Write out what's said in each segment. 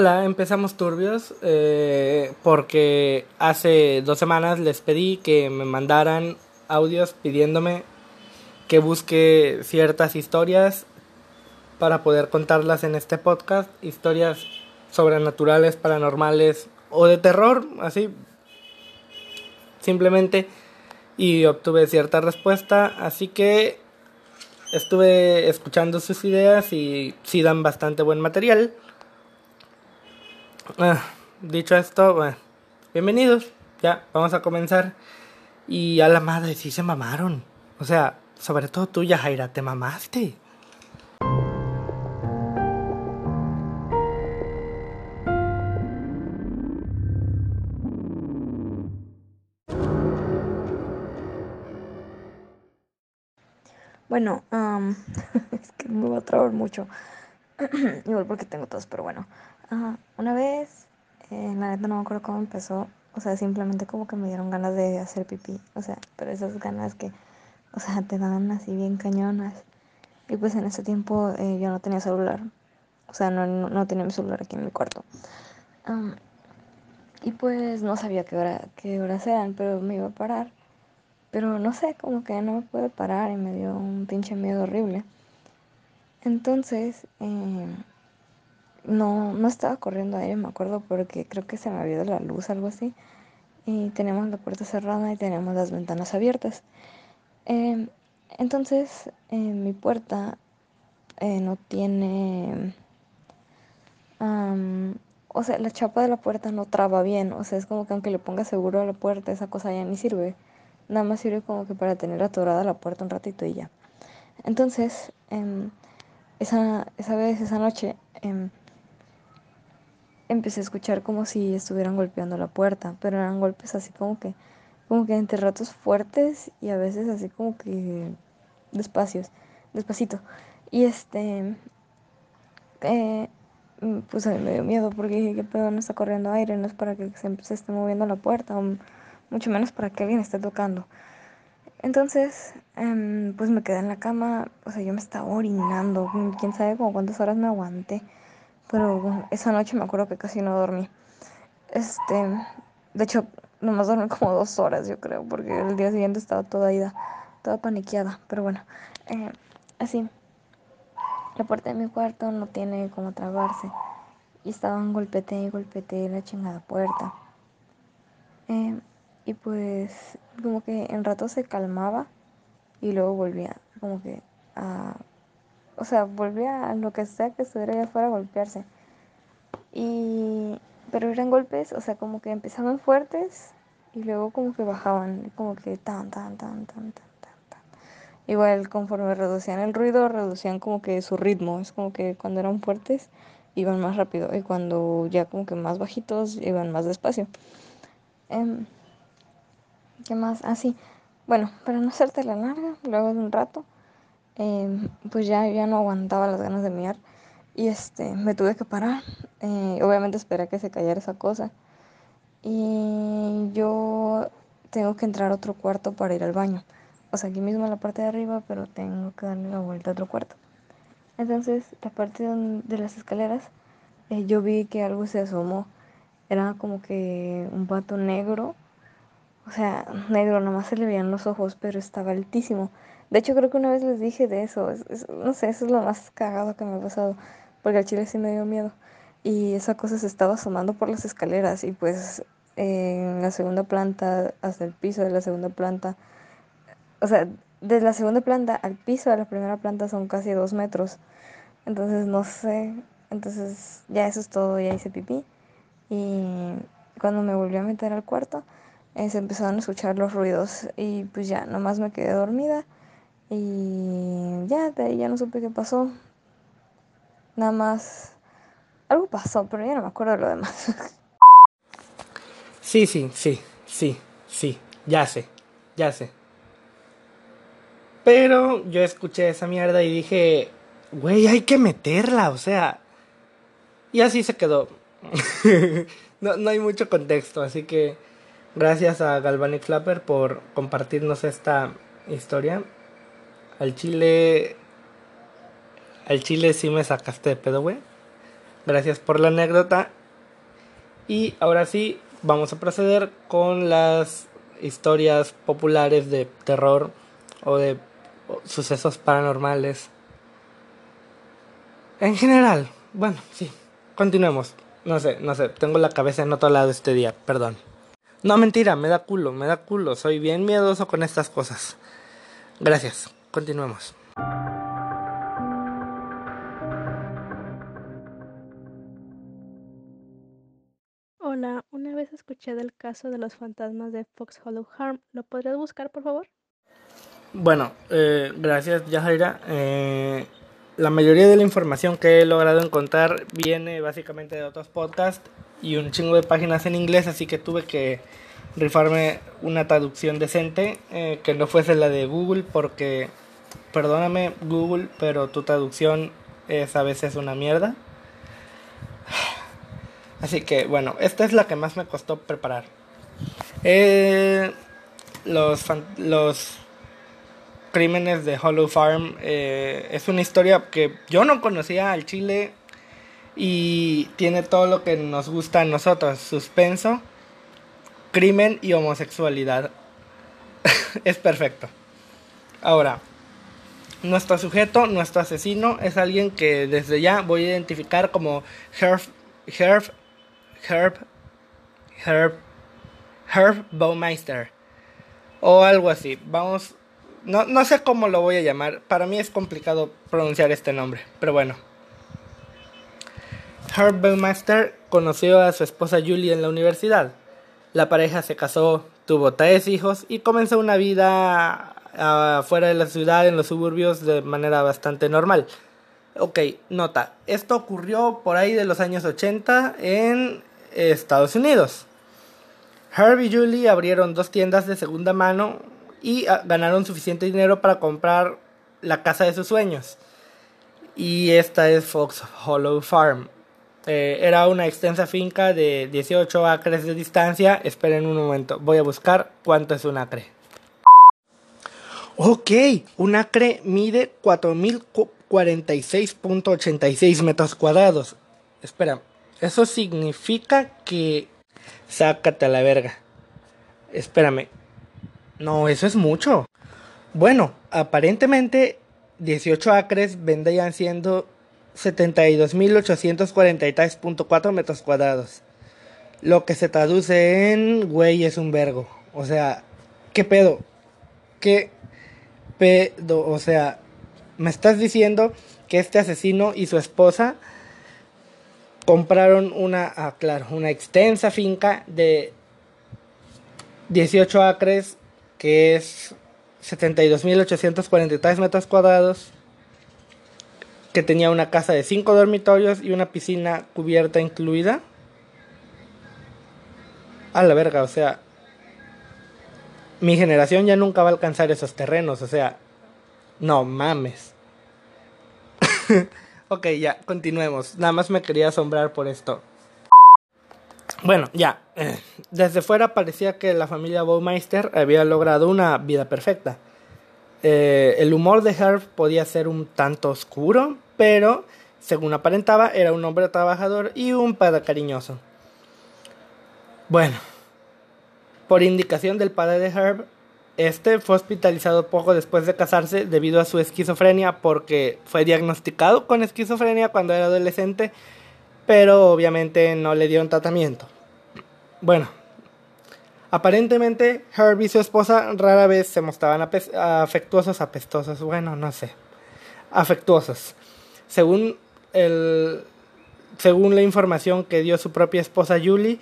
Hola, empezamos turbios eh, porque hace dos semanas les pedí que me mandaran audios pidiéndome que busque ciertas historias para poder contarlas en este podcast, historias sobrenaturales, paranormales o de terror, así simplemente y obtuve cierta respuesta, así que estuve escuchando sus ideas y sí dan bastante buen material. Ah, dicho esto, bueno, bienvenidos. Ya, vamos a comenzar. Y a la madre, sí se mamaron. O sea, sobre todo tú, Jaira, te mamaste. Bueno, es que me va a trabar mucho. Igual porque tengo tos, pero bueno. Una vez, eh, la neta no me acuerdo cómo empezó. O sea, simplemente como que me dieron ganas de hacer pipí. O sea, pero esas ganas que, o sea, te dan así bien cañonas. Y pues en ese tiempo eh, yo no tenía celular. O sea, no, no, tenía mi celular aquí en mi cuarto. y pues no sabía qué, hora, qué horas eran, pero me iba a parar. Pero no sé, como que no me pude parar y me dio un pinche miedo horrible. Entonces, eh, no, no estaba corriendo aire, me acuerdo, porque creo que se me había ido la luz, algo así. Y tenemos la puerta cerrada y tenemos las ventanas abiertas. Em, entonces, mi puerta eh, no tiene... o sea, la chapa de la puerta no traba bien. O sea, es como que aunque le ponga seguro a la puerta, esa cosa ya ni sirve. Nada más sirve como que para tener atorada la puerta un ratito y ya. Entonces, em, esa, esa vez, esa noche, em, empecé a escuchar como si estuvieran golpeando la puerta, pero eran golpes así como que, como que entre ratos fuertes y a veces así como que despacios, despacito. Y este, eh, pues a mí me dio miedo porque dije, ¿qué pedo? No está corriendo aire, no es para que se, esté moviendo la puerta mucho menos para que alguien esté tocando. Entonces, em, pues me quedé en la cama, o sea, yo me estaba orinando, quién sabe como cuántas horas me aguanté, pero esa noche me acuerdo que casi no dormí. Este, de hecho, nomás dormí como dos horas, yo creo, porque el día siguiente estaba toda ida, toda paniqueada, pero bueno, eh, así. La puerta de mi cuarto no tiene como trabarse y estaban golpete y golpete la chingada puerta. Eh, y pues como que en rato se calmaba y luego volvía como que a... O sea, volvía a lo que sea que estuviera allá afuera a golpearse. Y... Pero eran golpes, o sea, como que empezaban fuertes y luego como que bajaban, como que tan, tan, tan, tan, tan, tan, tan. Igual conforme reducían el ruido, reducían como que su ritmo. Es como que cuando eran fuertes iban más rápido y cuando ya como que más bajitos iban más despacio. Eh, ¿Qué más? Ah, sí. Bueno, para no hacerte la larga, luego de un rato, em, pues ya, ya no aguantaba las ganas de mirar. Y este, me tuve que parar. Eh, obviamente esperé a que se callara esa cosa. Y yo tengo que entrar a otro cuarto para ir al baño. O sea, aquí mismo en la parte de arriba, pero tengo que darle la vuelta a otro cuarto. Entonces, la parte de las escaleras, eh, yo vi que algo se asomó. Era como que un pato negro o sea, negro, nomás se le veían los ojos, pero estaba altísimo. De hecho, creo que una vez les dije de eso. no sé, eso es lo más cagado que me ha pasado. Porque al chile sí me dio miedo. Y esa cosa se estaba asomando por las escaleras. Y pues en la segunda planta, hasta el piso de la segunda planta. O sea, de la segunda planta al piso de la primera planta son casi dos metros. Entonces, no sé. Entonces, ya eso es todo. Ya hice pipí. Y cuando me volví a meter al cuarto eh, se empezaron a escuchar los ruidos y pues ya, nomás me quedé dormida y ya, de ahí ya no supe qué pasó. Nada más, algo pasó, pero ya no me acuerdo de lo demás. Sí, sí, sí, sí, sí, ya sé, ya sé. Pero yo escuché esa mierda y dije, güey, hay que meterla, o sea. Y así se quedó. no, no hay mucho contexto, así que Gracias a Galvanic Flapper por compartirnos esta historia. Al chile. Al chile sí me sacaste de pedo, güey. Gracias por la anécdota. Y ahora sí, vamos a proceder con las historias populares de terror o de sucesos paranormales. En general, bueno, sí, continuemos. No sé, no sé, tengo la cabeza en otro lado este día, perdón. No, mentira, me da culo, me da culo, soy bien miedoso con estas cosas. Gracias, continuemos. Hola, una vez escuché del caso de los fantasmas de Fox Hollow Harm. ¿Lo podrías buscar, por favor? Bueno, eh, gracias, Yajaira. Eh, la mayoría de la información que he logrado encontrar viene básicamente de otros podcasts y un chingo de páginas en inglés, así que tuve que rifarme una traducción decente eh, que no fuese la de Google porque, perdóname Google, pero tu traducción es a veces una mierda. Así que bueno, esta es la que más me costó preparar. Eh, los, los crímenes de Hollow Farm eh, es una historia que yo no conocía al Chile y tiene todo lo que nos gusta a nosotros, suspenso, crimen y homosexualidad. es perfecto. Ahora, nuestro sujeto, nuestro asesino, es alguien que desde ya voy a identificar como Herb, Herb, Herb, Herb, Herb Baumeister. O algo así. Vamos no, no sé cómo lo voy a llamar. Para mí es complicado pronunciar este nombre. Pero bueno. Herb Master conoció a su esposa Julie en la universidad. La pareja se casó, tuvo tres hijos y comenzó una vida afuera de la ciudad, en los suburbios, de manera bastante normal. Ok, nota, esto ocurrió por ahí de los años 80 en Estados Unidos. Herb y Julie abrieron dos tiendas de segunda mano y ah, ganaron suficiente dinero para comprar la casa de sus sueños. Y esta es Fox Hollow Farm. Eh, era una extensa finca de 18 acres de distancia. Esperen un momento, voy a buscar cuánto es un acre. Ok, un acre mide 4046.86 metros cuadrados. Espera, eso significa que... Sácate a la verga. Espérame, no, eso es mucho. Bueno, aparentemente 18 acres vendrían siendo 72.843.4 metros cuadrados. Lo que se traduce en, güey, es un vergo. O sea, ¿qué pedo? ¿Qué O sea, me estás diciendo que este asesino y su esposa compraron una, ah, una extensa finca de 18 acres que es 72.843 metros cuadrados, que tenía una casa de 5 dormitorios y una piscina cubierta incluida. A la verga, o sea, mi generación ya nunca va a alcanzar esos terrenos, o sea, no mames. ok, ya, continuemos. Nada más me quería asombrar por esto. Bueno, ya. Eh, desde fuera parecía que la familia Baumeister había logrado una vida perfecta. Eh, el humor de Herb podía ser un tanto oscuro, pero según aparentaba era un hombre trabajador y un padre cariñoso. Bueno, por indicación del padre de Herb, este fue hospitalizado poco después de casarse debido a su esquizofrenia porque fue diagnosticado con esquizofrenia cuando era adolescente pero obviamente no le dieron tratamiento. Bueno, aparentemente Herb y su esposa rara vez se mostraban afectuosos, apestosos, bueno, no sé, afectuosos. Según el, según la información que dio su propia esposa Julie,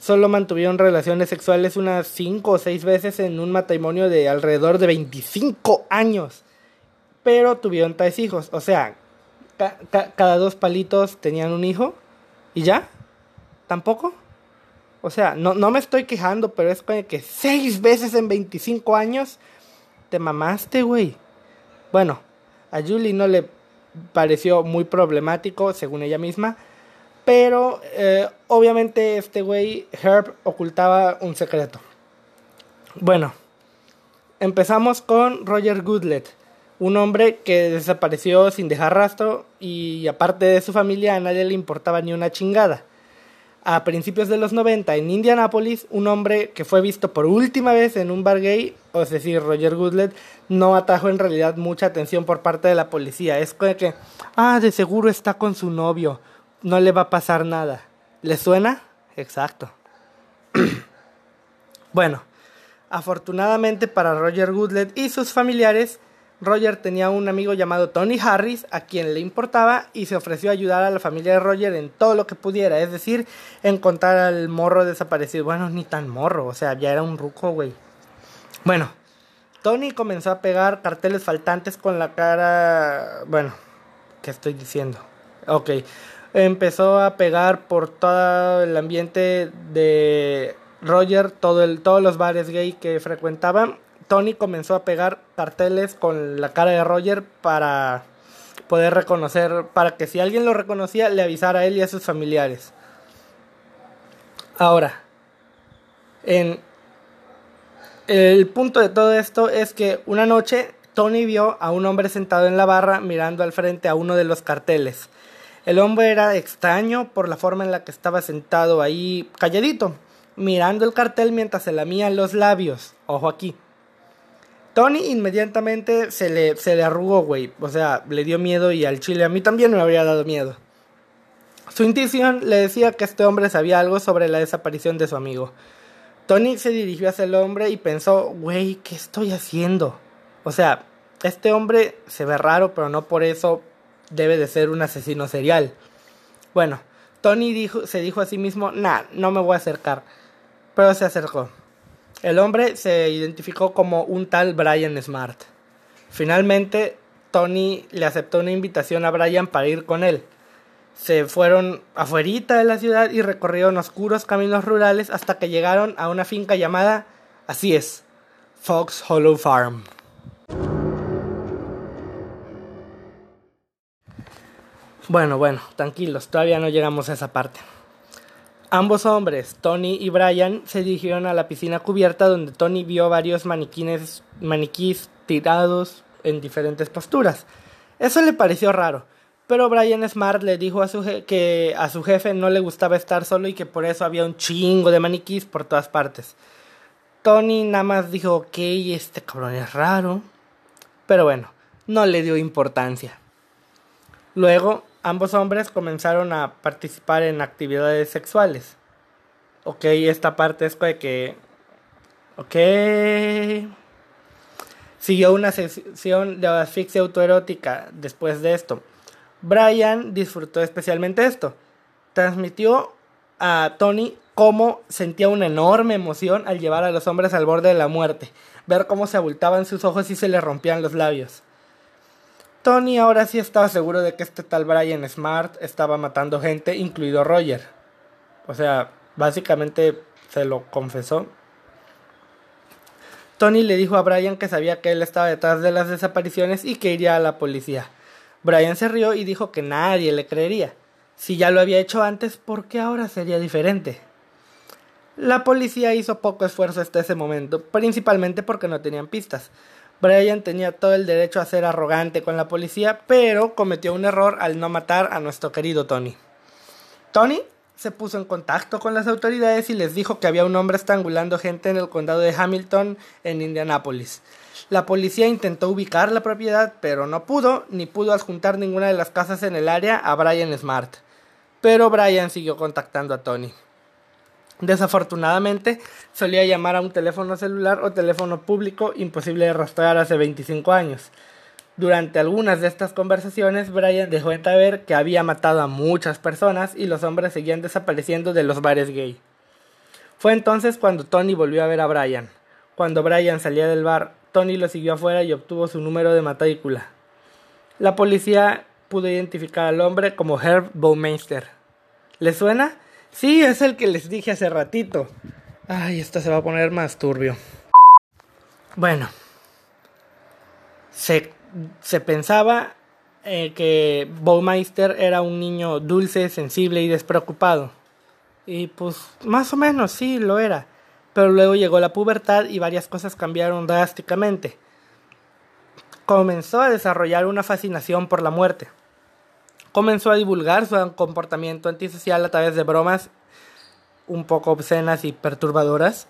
solo mantuvieron relaciones sexuales unas 5 o 6 veces en un matrimonio de alrededor de 25 años. Pero tuvieron tres hijos, o sea, cada dos palitos tenían un hijo. ¿Y ya? ¿Tampoco? O sea, no, no me estoy quejando, pero es que seis veces en 25 años te mamaste, güey. Bueno, a Julie no le pareció muy problemático, según ella misma. Pero eh, obviamente este güey, Herb, ocultaba un secreto. Bueno, empezamos con Roger Goodlet, Un hombre que desapareció sin dejar rastro y aparte de su familia a nadie le importaba ni una chingada. A principios de los 90 en Indianápolis, un hombre que fue visto por última vez en un bar gay, o es decir, Roger Goodlet, no atrajo en realidad mucha atención por parte de la policía. Es que, ah, de seguro está con su novio, no le va a pasar nada. ¿Le suena? Exacto. bueno, afortunadamente para Roger Goodlet y sus familiares, Roger tenía un amigo llamado Tony Harris a quien le importaba y se ofreció a ayudar a la familia de Roger en todo lo que pudiera, es decir, encontrar al morro desaparecido. Bueno, ni tan morro, o sea, ya era un ruco, güey. Bueno, Tony comenzó a pegar carteles faltantes con la cara... Bueno, ¿qué estoy diciendo? Ok, empezó a pegar por todo el ambiente de Roger, todo el, todos los bares gay que frecuentaban Tony comenzó a pegar carteles con la cara de Roger para poder reconocer, para que si alguien lo reconocía le avisara a él y a sus familiares. Ahora, en el punto de todo esto es que una noche Tony vio a un hombre sentado en la barra mirando al frente a uno de los carteles. El hombre era extraño por la forma en la que estaba sentado ahí calladito, mirando el cartel mientras se lamía los labios. Ojo aquí. Tony inmediatamente se le, se le arrugó, güey. O sea, le dio miedo y al chile a mí también me habría dado miedo. Su intuición le decía que este hombre sabía algo sobre la desaparición de su amigo. Tony se dirigió hacia el hombre y pensó, güey, ¿qué estoy haciendo? O sea, este hombre se ve raro, pero no por eso debe de ser un asesino serial. Bueno, Tony dijo, se dijo a sí mismo, nah, no me voy a acercar. Pero se acercó. El hombre se identificó como un tal Brian Smart. Finalmente, Tony le aceptó una invitación a Brian para ir con él. Se fueron afuera de la ciudad y recorrieron oscuros caminos rurales hasta que llegaron a una finca llamada, así es, Fox Hollow Farm. Bueno, bueno, tranquilos, todavía no llegamos a esa parte. Ambos hombres, Tony y Brian, se dirigieron a la piscina cubierta donde Tony vio varios maniquines, maniquís tirados en diferentes posturas. Eso le pareció raro, pero Brian Smart le dijo a su que a su jefe no le gustaba estar solo y que por eso había un chingo de maniquís por todas partes. Tony nada más dijo, ok, este cabrón es raro, pero bueno, no le dio importancia. Luego ambos hombres comenzaron a participar en actividades sexuales. Ok, esta parte es de que... Ok. Siguió una sesión de asfixia autoerótica después de esto. Brian disfrutó especialmente esto. Transmitió a Tony cómo sentía una enorme emoción al llevar a los hombres al borde de la muerte, ver cómo se abultaban sus ojos y se le rompían los labios. Tony ahora sí estaba seguro de que este tal Brian Smart estaba matando gente, incluido Roger. O sea, básicamente se lo confesó. Tony le dijo a Brian que sabía que él estaba detrás de las desapariciones y que iría a la policía. Brian se rió y dijo que nadie le creería. Si ya lo había hecho antes, ¿por qué ahora sería diferente? La policía hizo poco esfuerzo hasta ese momento, principalmente porque no tenían pistas. Brian tenía todo el derecho a ser arrogante con la policía, pero cometió un error al no matar a nuestro querido Tony. Tony se puso en contacto con las autoridades y les dijo que había un hombre estrangulando gente en el condado de Hamilton, en Indianápolis. La policía intentó ubicar la propiedad, pero no pudo, ni pudo adjuntar ninguna de las casas en el área a Brian Smart. Pero Brian siguió contactando a Tony. Desafortunadamente, solía llamar a un teléfono celular o teléfono público imposible de rastrear hace 25 años. Durante algunas de estas conversaciones, Brian dejó ver que había matado a muchas personas y los hombres seguían desapareciendo de los bares gay. Fue entonces cuando Tony volvió a ver a Brian. Cuando Brian salía del bar, Tony lo siguió afuera y obtuvo su número de matrícula. La policía pudo identificar al hombre como Herb Baumeister. ¿Le suena? Sí, es el que les dije hace ratito. Ay, esto se va a poner más turbio. Bueno, se, se pensaba eh, que Baumeister era un niño dulce, sensible y despreocupado. Y pues más o menos sí lo era. Pero luego llegó la pubertad y varias cosas cambiaron drásticamente. comenzó a desarrollar una fascinación por la muerte. Comenzó a divulgar su comportamiento antisocial a través de bromas un poco obscenas y perturbadoras.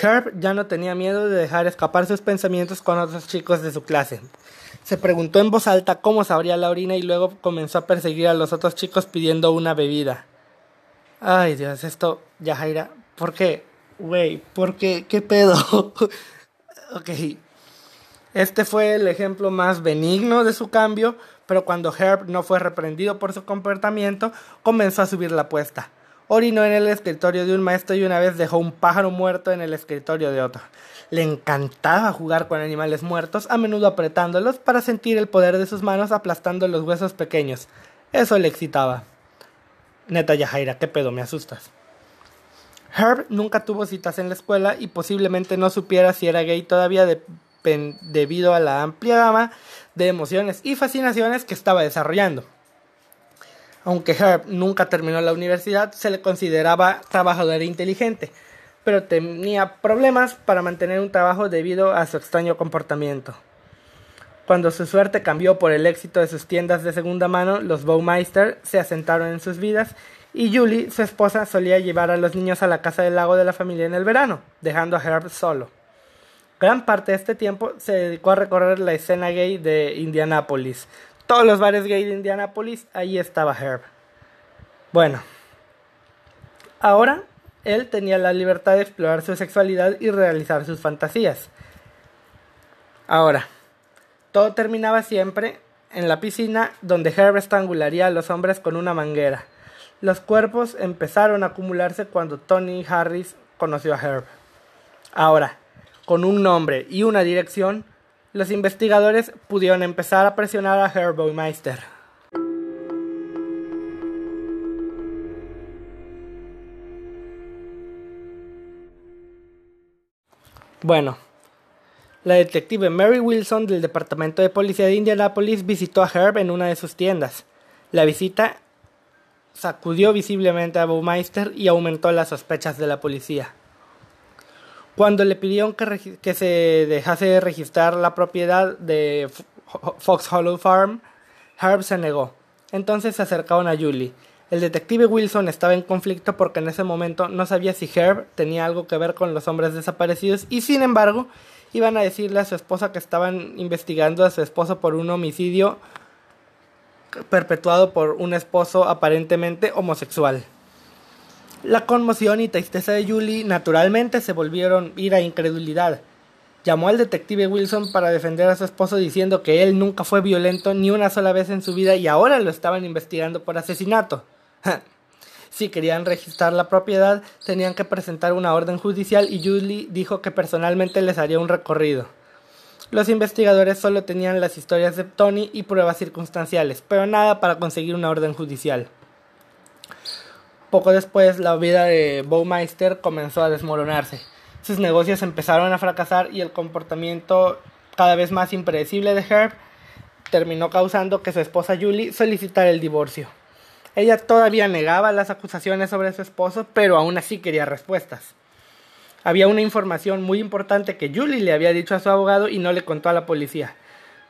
Herb ya no tenía miedo de dejar escapar sus pensamientos con otros chicos de su clase. Se preguntó en voz alta cómo sabría la orina y luego comenzó a perseguir a los otros chicos pidiendo una bebida. Ay Dios, esto, Yajaira, ¿por qué? Güey, ¿por qué? ¿Qué pedo? ok. Este fue el ejemplo más benigno de su cambio, pero cuando Herb no fue reprendido por su comportamiento, comenzó a subir la apuesta. Orinó en el escritorio de un maestro y una vez dejó un pájaro muerto en el escritorio de otro. Le encantaba jugar con animales muertos, a menudo apretándolos para sentir el poder de sus manos aplastando los huesos pequeños. Eso le excitaba. Neta Yajaira, qué pedo, me asustas. Herb nunca tuvo citas en la escuela y posiblemente no supiera si era gay todavía debido a la amplia gama de emociones y fascinaciones que estaba desarrollando. Aunque Herb nunca terminó la universidad, se le consideraba trabajador inteligente, pero tenía problemas para mantener un trabajo debido a su extraño comportamiento. Cuando su suerte cambió por el éxito de sus tiendas de segunda mano, los Baumeister se asentaron en sus vidas y Julie, su esposa, solía llevar a los niños a la casa del lago de la familia en el verano, dejando a Herb solo. Gran parte de este tiempo se dedicó a recorrer la escena gay de Indianápolis. Todos los bares gay de Indianápolis, ahí estaba Herb. Bueno, ahora él tenía la libertad de explorar su sexualidad y realizar sus fantasías. Ahora, todo terminaba siempre en la piscina donde Herb estrangularía a los hombres con una manguera. Los cuerpos empezaron a acumularse cuando Tony Harris conoció a Herb. Ahora, con un nombre y una dirección, los investigadores pudieron empezar a presionar a Herb Meister. Bueno, la detective Mary Wilson del Departamento de Policía de Indianapolis visitó a Herb en una de sus tiendas. La visita sacudió visiblemente a Baumeister y aumentó las sospechas de la policía. Cuando le pidieron que, se dejase registrar la propiedad de Fox Hollow Farm, Herb se negó. Entonces se acercaron a Julie. El detective Wilson estaba en conflicto porque en ese momento no sabía si Herb tenía algo que ver con los hombres desaparecidos y sin embargo iban a decirle a su esposa que estaban investigando a su esposo por un homicidio perpetuado por un esposo aparentemente homosexual. La conmoción y tristeza de Julie naturalmente se volvieron ira e incredulidad. Llamó al detective Wilson para defender a su esposo diciendo que él nunca fue violento ni una sola vez en su vida y ahora lo estaban investigando por asesinato. si querían registrar la propiedad, tenían que presentar una orden judicial y Julie dijo que personalmente les haría un recorrido. Los investigadores solo tenían las historias de Tony y pruebas circunstanciales, pero nada para conseguir una orden judicial. Poco después, la vida de Baumeister comenzó a desmoronarse. Sus negocios empezaron a fracasar y el comportamiento cada vez más impredecible de Herb terminó causando que su esposa Julie solicitara el divorcio. Ella todavía negaba las acusaciones sobre su esposo, pero aún así quería respuestas. Había una información muy importante que Julie le había dicho a su abogado y no le contó a la policía.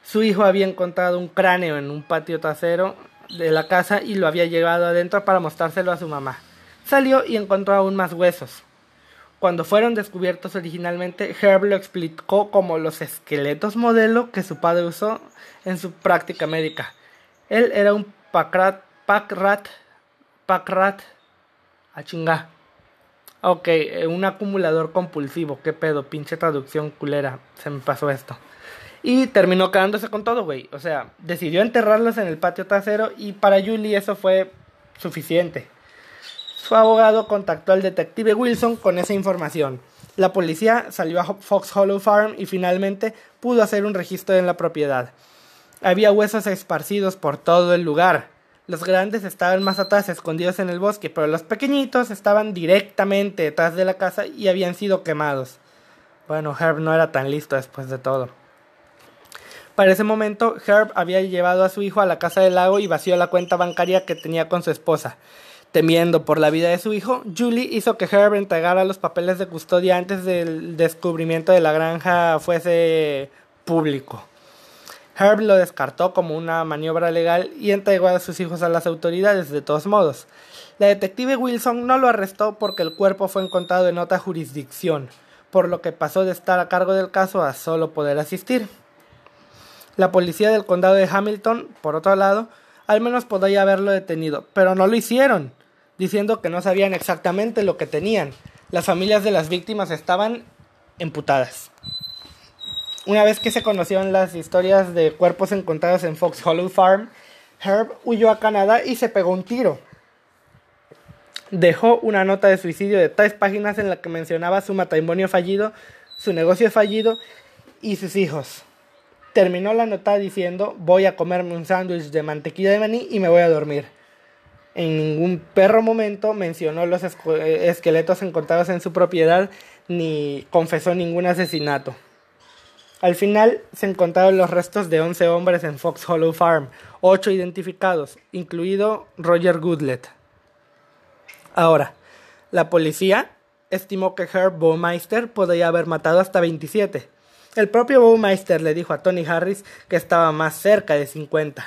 Su hijo había encontrado un cráneo en un patio trasero de la casa y lo había llevado adentro para mostrárselo a su mamá. Salió y encontró aún más huesos. Cuando fueron descubiertos originalmente, Herb lo explicó como los esqueletos modelo que su padre usó en su práctica médica. Él era un pack rat, pack rat, a chinga. Ok, eh, un acumulador compulsivo, qué pedo, pinche traducción culera, se me pasó esto. Y terminó quedándose con todo, güey. O sea, decidió enterrarlos en el patio trasero y para Julie eso fue suficiente. Su abogado contactó al detective Wilson con esa información. La policía salió a Fox Hollow Farm y finalmente pudo hacer un registro en la propiedad. Había huesos esparcidos por todo el lugar. Los grandes estaban más atrás, escondidos en el bosque, pero los pequeñitos estaban directamente detrás de la casa y habían sido quemados. Bueno, Herb no era tan listo después de todo. Para ese momento, Herb había llevado a su hijo a la casa del lago y vació la cuenta bancaria que tenía con su esposa. Temiendo por la vida de su hijo, Julie hizo que Herb entregara los papeles de custodia antes del descubrimiento de la granja fuese público. Herb lo descartó como una maniobra legal y entregó a sus hijos a las autoridades de todos modos. La detective Wilson no lo arrestó porque el cuerpo fue encontrado en otra jurisdicción, por lo que pasó de estar a cargo del caso a solo poder asistir. La policía del condado de Hamilton, por otro lado, al menos podría haberlo detenido, pero no lo hicieron, diciendo que no sabían exactamente lo que tenían. Las familias de las víctimas estaban emputadas. Una vez que se conocieron las historias de cuerpos encontrados en Fox Hollow Farm, Herb huyó a Canadá y se pegó un tiro. Dejó una nota de suicidio de tres páginas en la que mencionaba su matrimonio fallido, su negocio fallido y sus hijos. Terminó la nota diciendo voy a comerme un sándwich de mantequilla de maní y me voy a dormir. En ningún perro momento mencionó los eh, esqueletos encontrados en su propiedad ni confesó ningún asesinato. Al final se encontraron los restos de 11 hombres en Fox Hollow Farm, 8 identificados, incluido Roger Goodlet. Ahora, la policía estimó que Herb Baumeister podría haber matado hasta 27, el propio Baumeister le dijo a Tony Harris que estaba más cerca de 50.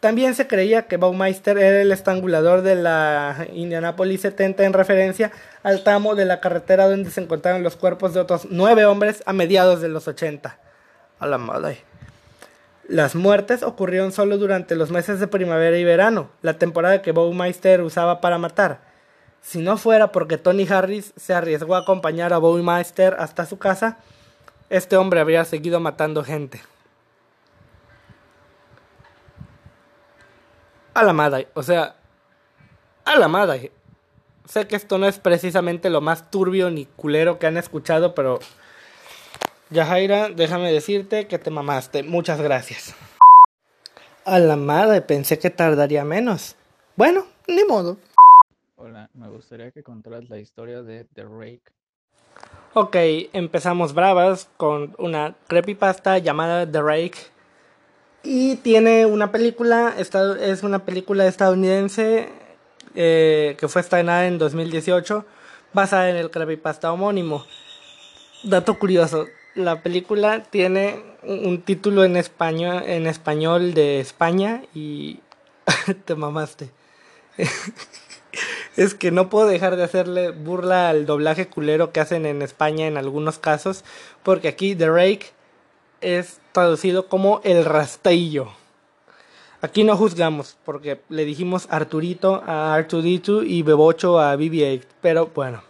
También se creía que Baumeister era el estrangulador de la Indianapolis 70 en referencia al tramo de la carretera donde se encontraron los cuerpos de otros nueve hombres a mediados de los 80. A la madre. Las muertes ocurrieron solo durante los meses de primavera y verano, la temporada que Baumeister usaba para matar. Si no fuera porque Tony Harris se arriesgó a acompañar a Baumeister hasta su casa, este hombre habría seguido matando gente. A la madre, o sea, a la madre. Sé que esto no es precisamente lo más turbio ni culero que han escuchado, pero Yajaira, déjame decirte que te mamaste. Muchas gracias. A la madre, pensé que tardaría menos. Bueno, ni modo. Hola, me gustaría que contaras la historia de The Rake Ok, empezamos bravas con una creepypasta llamada The Rake. Y tiene una película, es una película estadounidense eh, que fue estrenada en 2018, basada en el creepypasta homónimo. Dato curioso, la película tiene un título en español, en español de España y te mamaste. es que no puedo dejar de hacerle burla al doblaje culero que hacen en España en algunos casos, porque aquí The Rake es traducido como el rastrillo. Aquí no juzgamos, porque le dijimos Arturito a R2D2 y Bebocho a BB-8, pero bueno.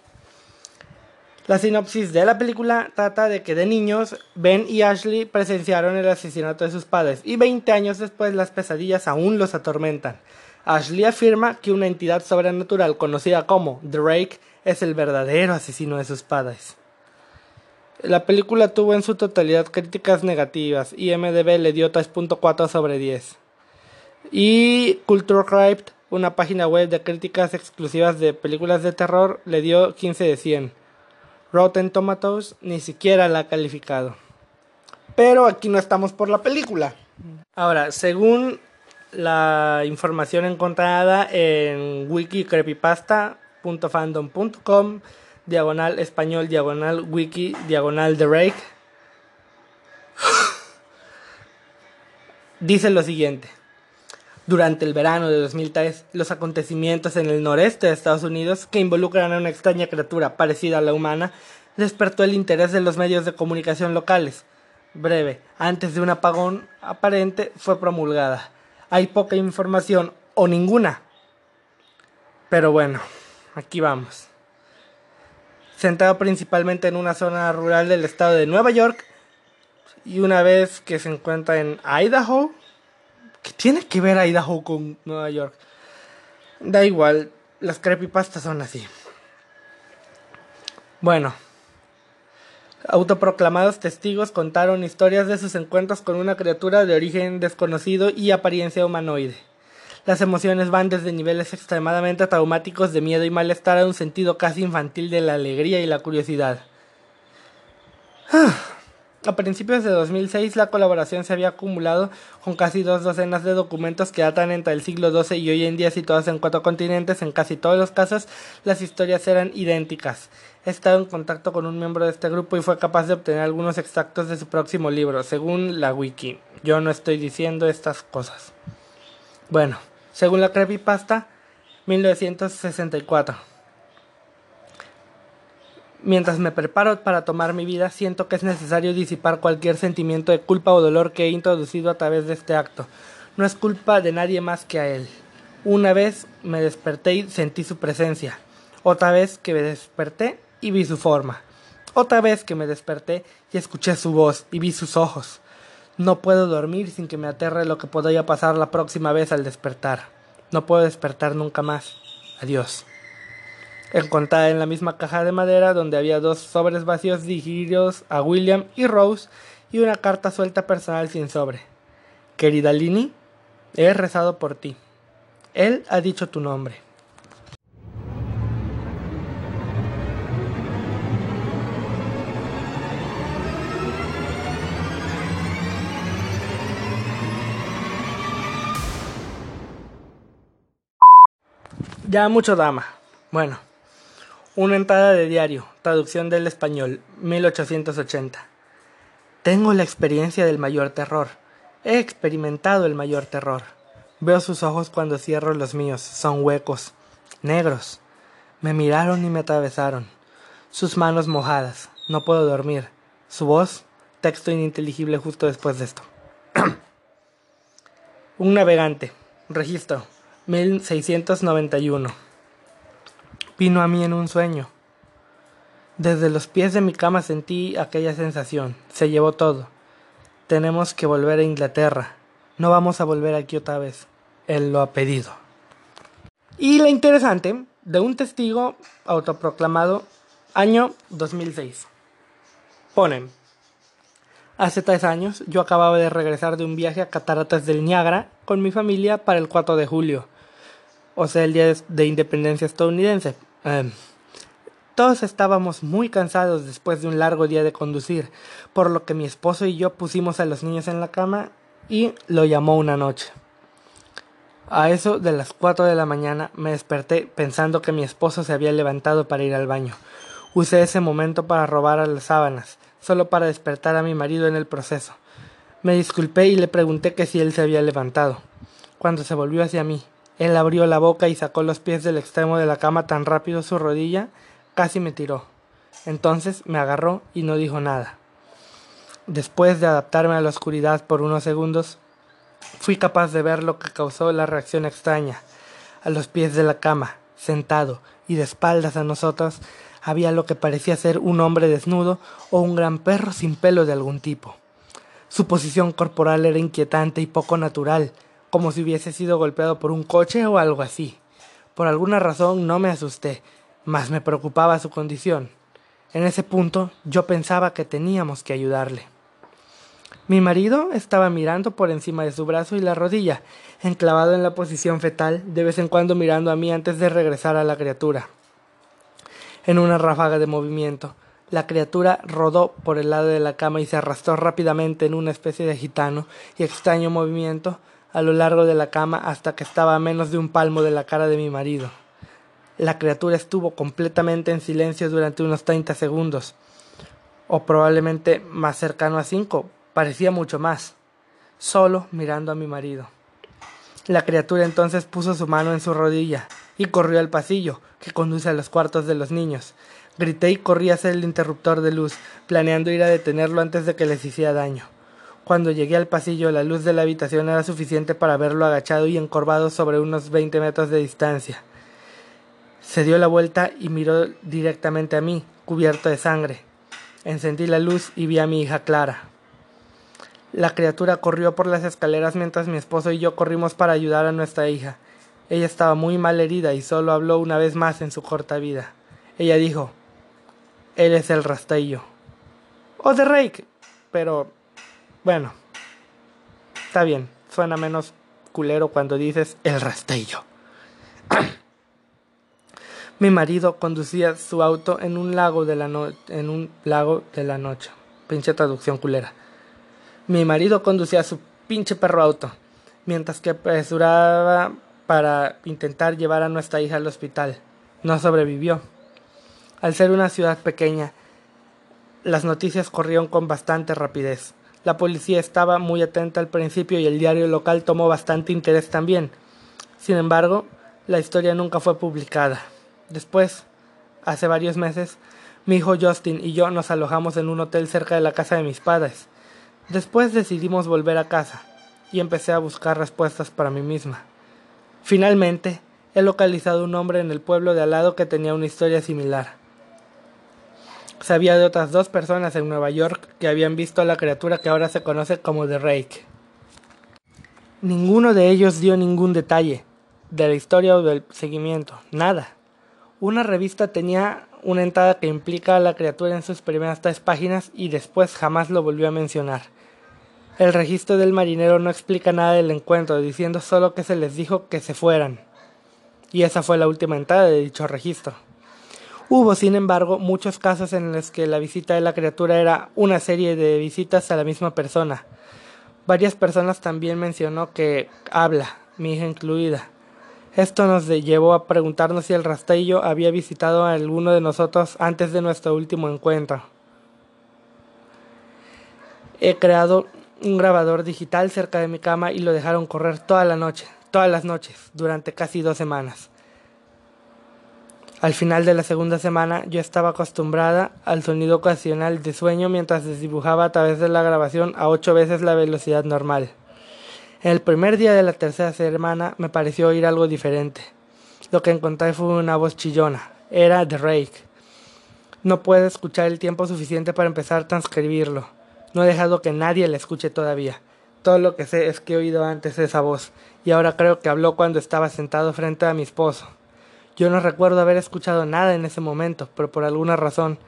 La sinopsis de la película trata de que de niños Ben y Ashley presenciaron el asesinato de sus padres y 20 años después las pesadillas aún los atormentan. Ashley afirma que una entidad sobrenatural conocida como Drake es el verdadero asesino de sus padres. La película tuvo en su totalidad críticas negativas y MDB le dio 3.4 sobre 10. Y Culture Crypt, una página web de críticas exclusivas de películas de terror, le dio 15 de 100. Rotten Tomatoes ni siquiera la ha calificado. Pero aquí no estamos por la película. Ahora, según la información encontrada en wikicreepypasta.fandom.com diagonal español diagonal wiki diagonal the rake. Dice lo siguiente. Durante el verano de 2003, los acontecimientos en el noreste de Estados Unidos que involucran a una extraña criatura parecida a la humana despertó el interés de los medios de comunicación locales. Breve, antes de un apagón aparente, fue promulgada hay poca información o ninguna. Pero bueno, aquí vamos. Centrado principalmente en una zona rural del estado de Nueva York y una vez que se encuentra en Idaho, ¿qué tiene que ver Idaho con Nueva York? Da igual, las creepypastas son así. Bueno, Autoproclamados testigos contaron historias de sus encuentros con una criatura de origen desconocido y apariencia humanoide. Las emociones van desde niveles extremadamente traumáticos de miedo y malestar a un sentido casi infantil de la alegría y la curiosidad. A principios de 2006 la colaboración se había acumulado con casi dos docenas de documentos que datan entre el siglo XII y hoy en día situados en cuatro continentes. En casi todos los casos las historias eran idénticas. He estado en contacto con un miembro de este grupo y fue capaz de obtener algunos extractos de su próximo libro, según la wiki. Yo no estoy diciendo estas cosas. Bueno, según la creepypasta, 1964. Mientras me preparo para tomar mi vida, siento que es necesario disipar cualquier sentimiento de culpa o dolor que he introducido a través de este acto. No es culpa de nadie más que a él. Una vez me desperté y sentí su presencia. Otra vez que me desperté y vi su forma. Otra vez que me desperté y escuché su voz y vi sus ojos. No puedo dormir sin que me aterre lo que podría pasar la próxima vez al despertar. No puedo despertar nunca más. Adiós encontrada en la misma caja de madera donde había dos sobres vacíos dirigidos a William y Rose y una carta suelta personal sin sobre. Querida Lini, he rezado por ti. Él ha dicho tu nombre. Ya mucho dama. Bueno, una entrada de diario, traducción del español, 1880. Tengo la experiencia del mayor terror. He experimentado el mayor terror. Veo sus ojos cuando cierro los míos. Son huecos, negros. Me miraron y me atravesaron. Sus manos mojadas. No puedo dormir. Su voz, texto ininteligible justo después de esto. Un navegante. Registro. 1691 vino a mí en un sueño. Desde los pies de mi cama sentí aquella sensación. Se llevó todo. Tenemos que volver a Inglaterra. No vamos a volver aquí otra vez. Él lo ha pedido. Y la interesante de un testigo autoproclamado año 2006. Ponen. Hace tres años yo acababa de regresar de un viaje a Cataratas del Niágara con mi familia para el 4 de julio, o sea, el día de independencia estadounidense. Em, todos estábamos muy cansados después de un largo día de conducir, por lo que mi esposo y yo pusimos a los niños en la cama y lo llamó una noche. A eso de las cuatro de la mañana me desperté pensando que mi esposo se había levantado para ir al baño. Usé ese momento para robar a las sábanas, solo para despertar a mi marido en el proceso. Me disculpé y le pregunté que si él se había levantado. Cuando se volvió hacia mí, él abrió la boca y sacó los pies del extremo de la cama tan rápido su rodilla, casi me tiró. Entonces me agarró y no dijo nada. Después de adaptarme a la oscuridad por unos segundos, fui capaz de ver lo que causó la reacción extraña. A los pies de la cama, sentado y de espaldas a nosotros, había lo que parecía ser un hombre desnudo o un gran perro sin pelo de algún tipo. Su posición corporal era inquietante y poco natural, como si hubiese sido golpeado por un coche o algo así. Por alguna razón no me asusté, mas me preocupaba su condición. En ese punto yo pensaba que teníamos que ayudarle. Mi marido estaba mirando por encima de su brazo y la rodilla, enclavado en la posición fetal, de vez en cuando mirando a mí antes de regresar a la criatura. En una ráfaga de movimiento, la criatura rodó por el lado de la cama y se arrastró rápidamente en una especie de gitano y extraño movimiento a lo largo de la cama hasta que estaba a menos de un palmo de la cara de mi marido. La criatura estuvo completamente en silencio durante unos treinta segundos, o probablemente más cercano a cinco, parecía mucho más, solo mirando a mi marido. La criatura entonces puso su mano en su rodilla y corrió al pasillo que conduce a los cuartos de los niños. Grité y corrí hacia el interruptor de luz, planeando ir a detenerlo antes de que les hiciera daño. Cuando llegué al pasillo, la luz de la habitación era suficiente para verlo agachado y encorvado sobre unos veinte metros de distancia. Se dio la vuelta y miró directamente a mí, cubierto de sangre. Encendí la luz y vi a mi hija Clara. La criatura corrió por las escaleras mientras mi esposo y yo corrimos para ayudar a nuestra hija. Ella estaba muy mal herida y solo habló una vez más en su corta vida. Ella dijo, Él es el rastrillo. O de Rake. Pero bueno, está bien, suena menos culero cuando dices el rastello. Mi marido conducía su auto en un lago de la no en un lago de la noche. Pinche traducción culera. Mi marido conducía su pinche perro auto, mientras que apresuraba para intentar llevar a nuestra hija al hospital. No sobrevivió. Al ser una ciudad pequeña, las noticias corrieron con bastante rapidez. La policía estaba muy atenta al principio y el diario local tomó bastante interés también. Sin embargo, la historia nunca fue publicada. Después, hace varios meses, mi hijo Justin y yo nos alojamos en un hotel cerca de la casa de mis padres. Después decidimos volver a casa y empecé a buscar respuestas para mí misma. Finalmente, he localizado un hombre en el pueblo de al lado que tenía una historia similar. Sabía de otras dos personas en Nueva York que habían visto a la criatura que ahora se conoce como The Rake. Ninguno de ellos dio ningún detalle de la historia o del seguimiento, nada. Una revista tenía una entrada que implica a la criatura en sus primeras tres páginas y después jamás lo volvió a mencionar. El registro del marinero no explica nada del encuentro, diciendo solo que se les dijo que se fueran. Y esa fue la última entrada de dicho registro. Hubo, sin embargo, muchos casos en los que la visita de la criatura era una serie de visitas a la misma persona. Varias personas también mencionó que habla, mi hija incluida. Esto nos llevó a preguntarnos si el rastrillo había visitado a alguno de nosotros antes de nuestro último encuentro. He creado un grabador digital cerca de mi cama y lo dejaron correr toda la noche, todas las noches, durante casi dos semanas. Al final de la segunda semana yo estaba acostumbrada al sonido ocasional de sueño mientras desdibujaba a través de la grabación a ocho veces la velocidad normal. En el primer día de la tercera semana me pareció oír algo diferente. Lo que encontré fue una voz chillona. Era de Rake. No puedo escuchar el tiempo suficiente para empezar a transcribirlo. No he dejado que nadie la escuche todavía. Todo lo que sé es que he oído antes esa voz, y ahora creo que habló cuando estaba sentado frente a mi esposo. Yo no recuerdo haber escuchado nada en ese momento, pero por alguna razón,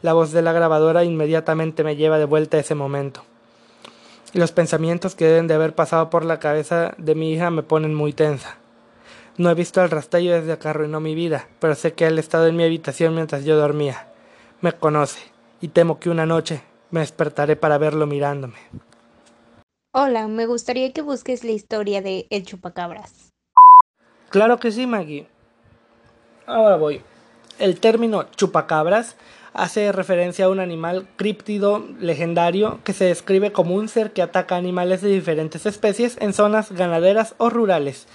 la voz de la grabadora inmediatamente me lleva de vuelta a ese momento. Y los pensamientos que deben de haber pasado por la cabeza de mi hija me ponen muy tensa. No he visto al rastrillo desde que arruinó mi vida, pero sé que él ha estado en mi habitación mientras yo dormía. Me conoce, y temo que una noche me despertaré para verlo mirándome. Hola, me gustaría que busques la historia de El Chupacabras. Claro que sí, Maggie. Ahora voy. El término chupacabras hace referencia a un animal críptido legendario que se describe como un ser que ataca animales de diferentes especies en zonas ganaderas o rurales.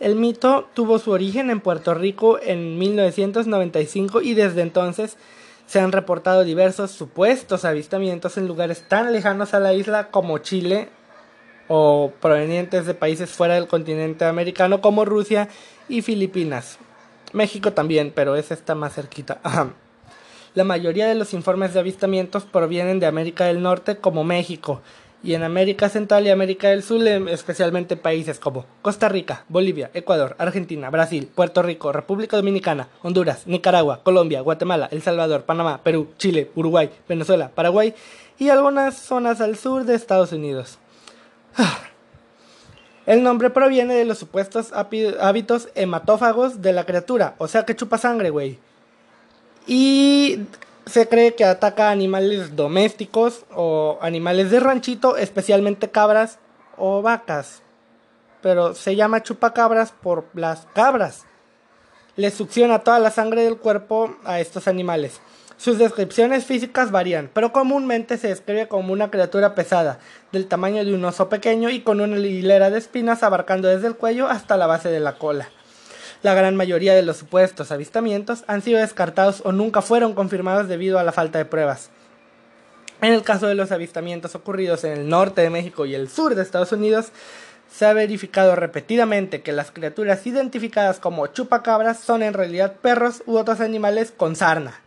El mito tuvo su origen en Puerto Rico en 1995 y desde entonces se han reportado diversos supuestos avistamientos en lugares tan lejanos a la isla como Chile o provenientes de países fuera del continente americano como Rusia y Filipinas. México también, pero ese está más cerquita. La mayoría de los informes de avistamientos provienen de América del Norte como México, y en América Central y América del Sur, em, especialmente países como Costa Rica, Bolivia, Ecuador, Argentina, Brasil, Puerto Rico, República Dominicana, Honduras, Nicaragua, Colombia, Guatemala, El Salvador, Panamá, Perú, Chile, Uruguay, Venezuela, Paraguay y algunas zonas al sur de Estados Unidos. El nombre proviene de los supuestos hábitos hematófagos de la criatura, o sea que chupa sangre, güey. Y se cree que ataca animales domésticos o animales de ranchito, especialmente cabras o vacas. Pero se llama chupacabras por las cabras. Le succiona toda la sangre del cuerpo a estos animales. Sus descripciones físicas varían, pero comúnmente se describe como una criatura pesada, del tamaño de un oso pequeño y con una hilera de espinas abarcando desde el cuello hasta la base de la cola. La gran mayoría de los supuestos avistamientos han sido descartados o nunca fueron confirmados debido a la falta de pruebas. En el caso de los avistamientos ocurridos en el norte de México y el sur de Estados Unidos, se ha verificado repetidamente que las criaturas identificadas como chupacabras son en realidad perros u otros animales con sarna.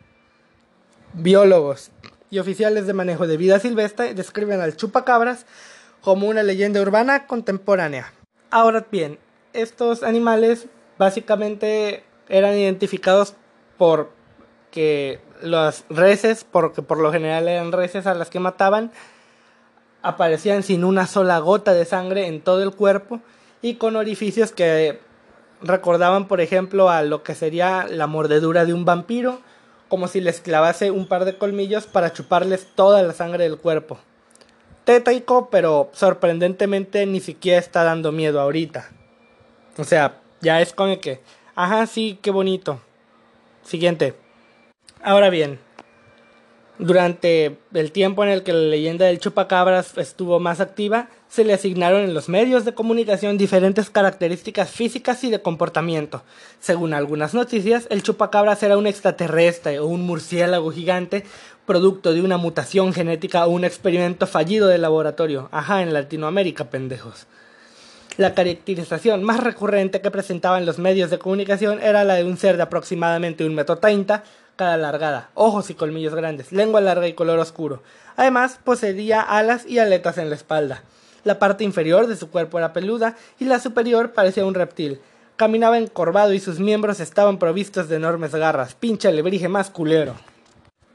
Biólogos y oficiales de manejo de vida silvestre describen al chupacabras como una leyenda urbana contemporánea. Ahora bien, estos animales básicamente eran identificados por que las reses, porque por lo general eran reses a las que mataban, aparecían sin una sola gota de sangre en todo el cuerpo y con orificios que recordaban, por ejemplo, a lo que sería la mordedura de un vampiro, como si les clavase un par de colmillos para chuparles toda la sangre del cuerpo. Tétrico, pero sorprendentemente ni siquiera está dando miedo ahorita. O sea, ya es con el que, ajá, sí, qué bonito. Siguiente. Ahora bien, durante el tiempo en el que la leyenda del chupacabras estuvo más activa, se le asignaron en los medios de comunicación diferentes características físicas y de comportamiento. Según algunas noticias, el chupacabras era un extraterrestre o un murciélago gigante, producto de una mutación genética o un experimento fallido de laboratorio. Ajá, en Latinoamérica, pendejos. La caracterización más recurrente que presentaban los medios de comunicación era la de un ser de aproximadamente un metro treinta, cara alargada, ojos y colmillos grandes, lengua larga y color oscuro. Además, poseía alas y aletas en la espalda. La parte inferior de su cuerpo era peluda y la superior parecía un reptil. Caminaba encorvado y sus miembros estaban provistos de enormes garras. Pinche alebrije más culero.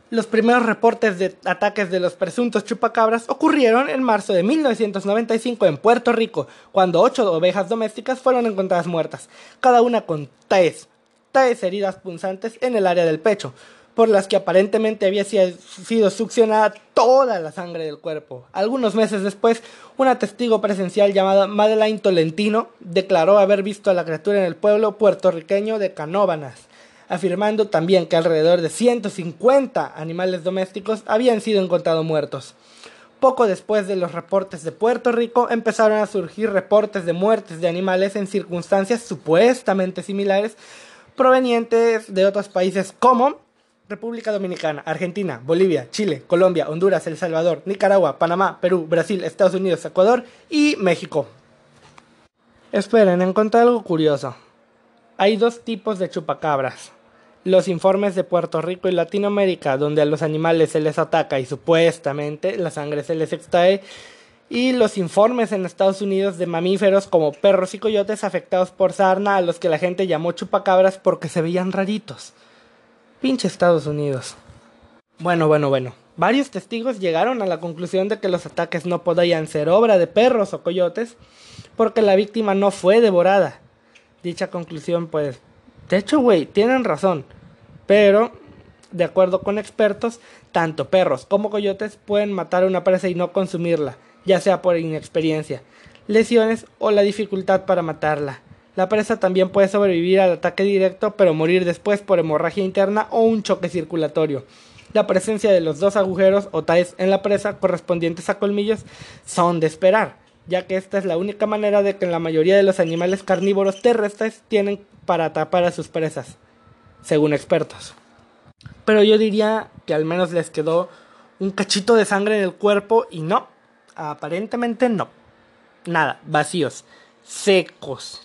Los primeros reportes de ataques de los presuntos chupacabras ocurrieron en marzo de 1995 en Puerto Rico, cuando ocho ovejas domésticas fueron encontradas muertas, cada una con tres heridas punzantes en el área del pecho, por las que aparentemente había sido succionada toda la sangre del cuerpo. Algunos meses después, una testigo presencial llamada Madeleine Tolentino declaró haber visto a la criatura en el pueblo puertorriqueño de Canóbanas, afirmando también que alrededor de 150 animales domésticos habían sido encontrados muertos. Poco después de los reportes de Puerto Rico empezaron a surgir reportes de muertes de animales en circunstancias supuestamente similares provenientes de otros países como República Dominicana, Argentina, Bolivia, Chile, Colombia, Honduras, El Salvador, Nicaragua, Panamá, Perú, Brasil, Estados Unidos, Ecuador y México. Esperen, encontré algo curioso. Hay dos tipos de chupacabras. Los informes de Puerto Rico y Latinoamérica, donde a los animales se les ataca y supuestamente la sangre se les extrae, y los informes en Estados Unidos de mamíferos como perros y coyotes afectados por sarna a los que la gente llamó chupacabras porque se veían raritos. Pinche Estados Unidos. Bueno, bueno, bueno. Varios testigos llegaron a la conclusión de que los ataques no podían ser obra de perros o coyotes porque la víctima no fue devorada. Dicha conclusión, pues, de hecho, güey, tienen razón. Pero, de acuerdo con expertos, tanto perros como coyotes pueden matar a una presa y no consumirla ya sea por inexperiencia, lesiones o la dificultad para matarla. La presa también puede sobrevivir al ataque directo, pero morir después por hemorragia interna o un choque circulatorio. La presencia de los dos agujeros o ties en la presa correspondientes a colmillos son de esperar, ya que esta es la única manera de que la mayoría de los animales carnívoros terrestres tienen para atrapar a sus presas, según expertos. Pero yo diría que al menos les quedó un cachito de sangre en el cuerpo y no, Aparentemente no. Nada, vacíos, secos.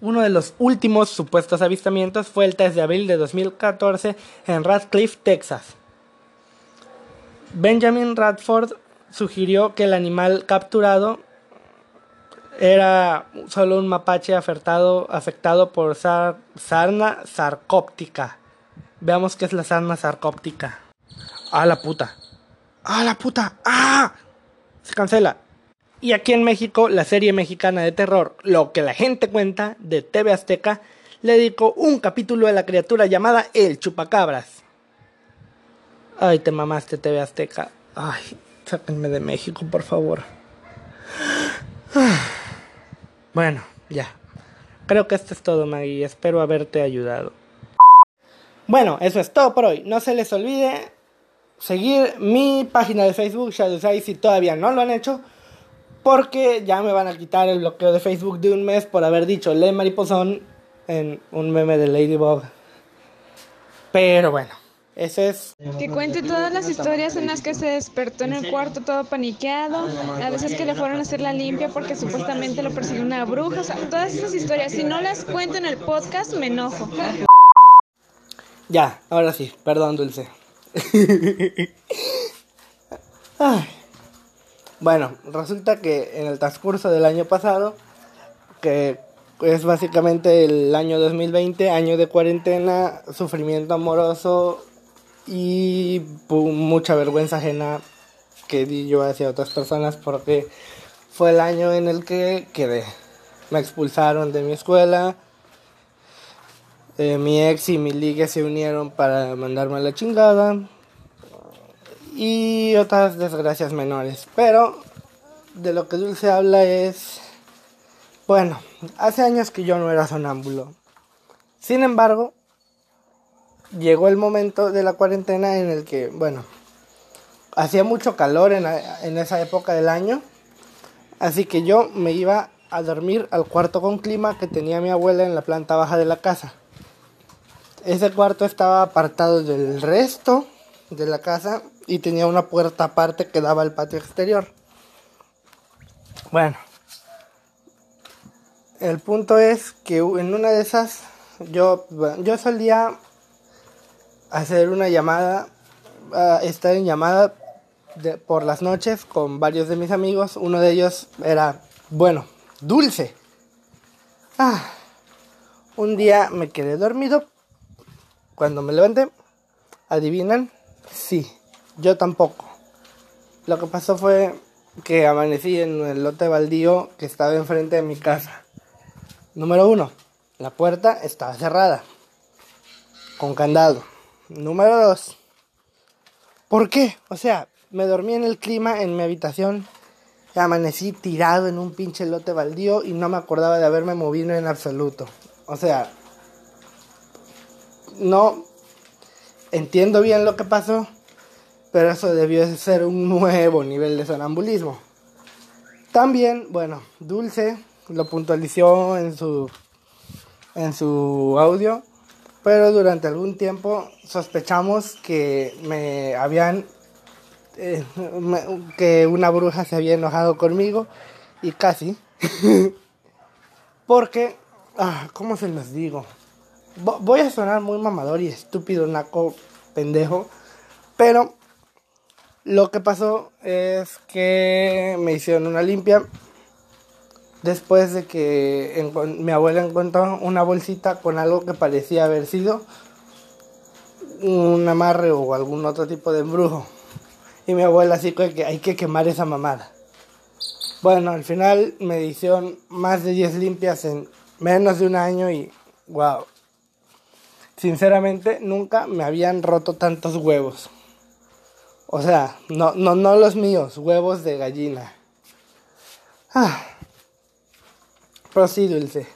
Uno de los últimos supuestos avistamientos fue el 3 de abril de 2014 en Radcliffe, Texas. Benjamin Radford sugirió que el animal capturado era solo un mapache afectado, afectado por sarna sarcóptica. Veamos qué es la sarna sarcóptica. ¡Ah, la puta! ¡Ah, la puta! ¡Ah! se cancela. Y aquí en México, la serie mexicana de terror, Lo que la gente cuenta, de TV Azteca, le dedicó un capítulo a la criatura llamada El Chupacabras. Ay, te mamaste TV Azteca. Ay, sáquenme de México, por favor. Bueno, ya. Creo que esto es todo, Maggie. Espero haberte ayudado. Bueno, eso es todo por hoy. No se les olvide seguir mi página de Facebook, Shadows si todavía no lo han hecho, porque ya me van a quitar el bloqueo de Facebook de un mes por haber dicho Le Mariposón en un meme de Ladybug. Pero bueno, ese es. Que cuente todas las historias en las que se despertó en el cuarto todo paniqueado, a veces que le fueron a hacer la limpia porque supuestamente lo persiguió una bruja, o sea, todas esas historias. Si no las cuento en el podcast, me enojo. Ya, ahora sí, perdón, Dulce. Bueno, resulta que en el transcurso del año pasado, que es básicamente el año 2020, año de cuarentena, sufrimiento amoroso y mucha vergüenza ajena que di yo hacia otras personas porque fue el año en el que quedé. Me expulsaron de mi escuela. Eh, mi ex y mi liga se unieron para mandarme a la chingada y otras desgracias menores. Pero de lo que Dulce habla es, bueno, hace años que yo no era sonámbulo. Sin embargo, llegó el momento de la cuarentena en el que, bueno, hacía mucho calor en, en esa época del año. Así que yo me iba a dormir al cuarto con clima que tenía mi abuela en la planta baja de la casa. Ese cuarto estaba apartado del resto de la casa y tenía una puerta aparte que daba al patio exterior. Bueno, el punto es que en una de esas yo, yo solía hacer una llamada, estar en llamada por las noches con varios de mis amigos. Uno de ellos era, bueno, dulce. Ah, un día me quedé dormido. Cuando me levanté, ¿adivinan? Sí, yo tampoco. Lo que pasó fue que amanecí en el lote baldío que estaba enfrente de mi casa. Número uno, la puerta estaba cerrada, con candado. Número dos, ¿por qué? O sea, me dormí en el clima en mi habitación, amanecí tirado en un pinche lote baldío y no me acordaba de haberme movido en absoluto. O sea, no entiendo bien lo que pasó, pero eso debió ser un nuevo nivel de sonambulismo. También, bueno, Dulce lo puntualizó en su en su audio, pero durante algún tiempo sospechamos que me habían eh, que una bruja se había enojado conmigo y casi porque ah, ¿cómo se los digo? Voy a sonar muy mamador y estúpido, naco, pendejo, pero lo que pasó es que me hicieron una limpia después de que mi abuela encontró una bolsita con algo que parecía haber sido un amarre o algún otro tipo de embrujo. Y mi abuela así que hay que quemar esa mamada. Bueno, al final me hicieron más de 10 limpias en menos de un año y wow. Sinceramente nunca me habían roto tantos huevos. O sea, no, no, no los míos, huevos de gallina. Ah. Pero sí, dulce.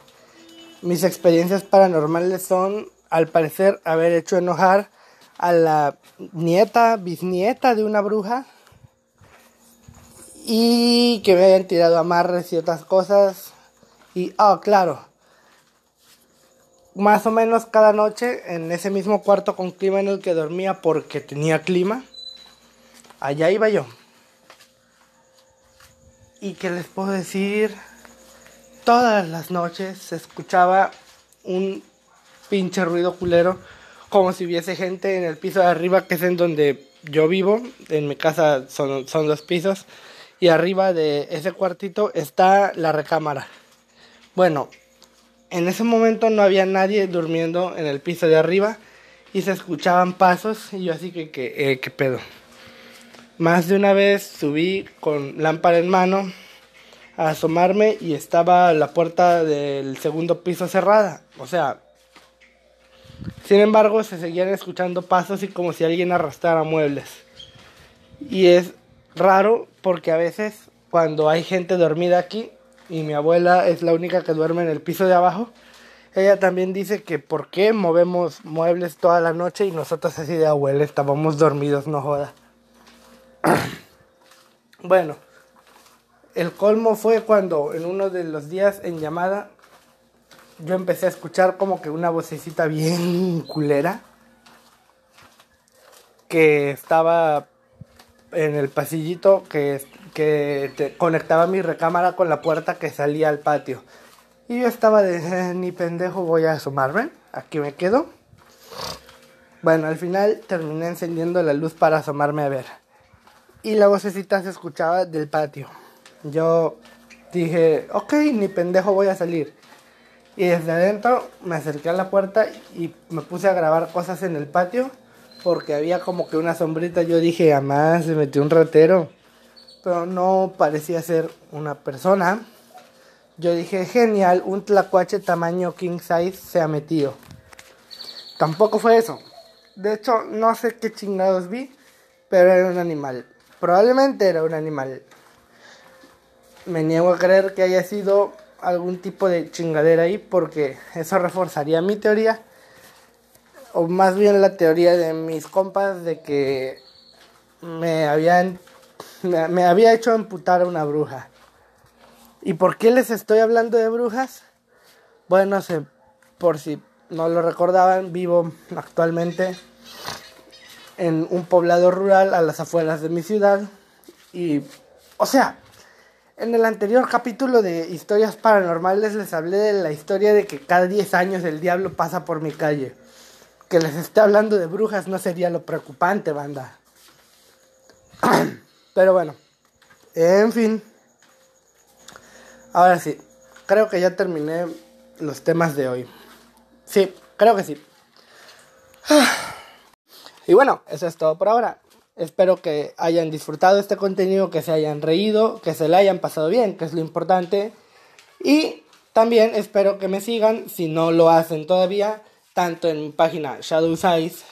Mis experiencias paranormales son, al parecer, haber hecho enojar a la nieta, bisnieta de una bruja. Y que me hayan tirado amarres y otras cosas. Y, oh, claro. Más o menos cada noche en ese mismo cuarto con clima en el que dormía porque tenía clima allá iba yo. Y que les puedo decir, todas las noches se escuchaba un pinche ruido culero, como si hubiese gente en el piso de arriba, que es en donde yo vivo, en mi casa son, son dos pisos, y arriba de ese cuartito está la recámara. Bueno, en ese momento no había nadie durmiendo en el piso de arriba y se escuchaban pasos y yo así que, que, eh, ¿qué pedo? Más de una vez subí con lámpara en mano a asomarme y estaba la puerta del segundo piso cerrada. O sea, sin embargo, se seguían escuchando pasos y como si alguien arrastrara muebles. Y es raro porque a veces cuando hay gente dormida aquí y mi abuela es la única que duerme en el piso de abajo, ella también dice que por qué movemos muebles toda la noche y nosotros así de abuela estábamos dormidos, no joda. bueno, el colmo fue cuando en uno de los días en llamada yo empecé a escuchar como que una vocecita bien culera que estaba en el pasillito que, que conectaba mi recámara con la puerta que salía al patio. Y yo estaba de, eh, ni pendejo voy a asomarme, aquí me quedo. Bueno, al final terminé encendiendo la luz para asomarme a ver y la vocecita se escuchaba del patio. Yo dije, ok, ni pendejo voy a salir. Y desde adentro me acerqué a la puerta y me puse a grabar cosas en el patio porque había como que una sombrita. Yo dije, además se metió un ratero. Pero no parecía ser una persona. Yo dije, genial, un tlacuache tamaño king size se ha metido. Tampoco fue eso. De hecho, no sé qué chingados vi, pero era un animal. Probablemente era un animal. Me niego a creer que haya sido algún tipo de chingadera ahí porque eso reforzaría mi teoría. o más bien la teoría de mis compas de que me habían me, había hecho amputar a una bruja. ¿Y por qué les estoy hablando de brujas? Bueno, sé, por si no lo recordaban, vivo actualmente en un poblado rural a las afueras de mi ciudad. Y, o sea, en el anterior capítulo de historias paranormales les hablé de la historia de que cada 10 años el diablo pasa por mi calle. Que les esté hablando de brujas no sería lo preocupante, banda. Pero bueno, en fin. Ahora sí, creo que ya terminé los temas de hoy. Sí, creo que sí. Y bueno, eso es todo por ahora. Espero que hayan disfrutado este contenido, que se hayan reído, que se le hayan pasado bien, que es lo importante. Y también espero que me sigan, si no lo hacen todavía, tanto en mi página Shadow Size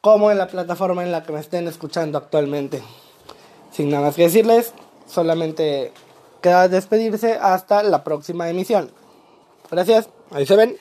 como en la plataforma en la que me estén escuchando actualmente. Sin nada más que decirles, solamente queda despedirse hasta la próxima emisión. Gracias, ahí se ven.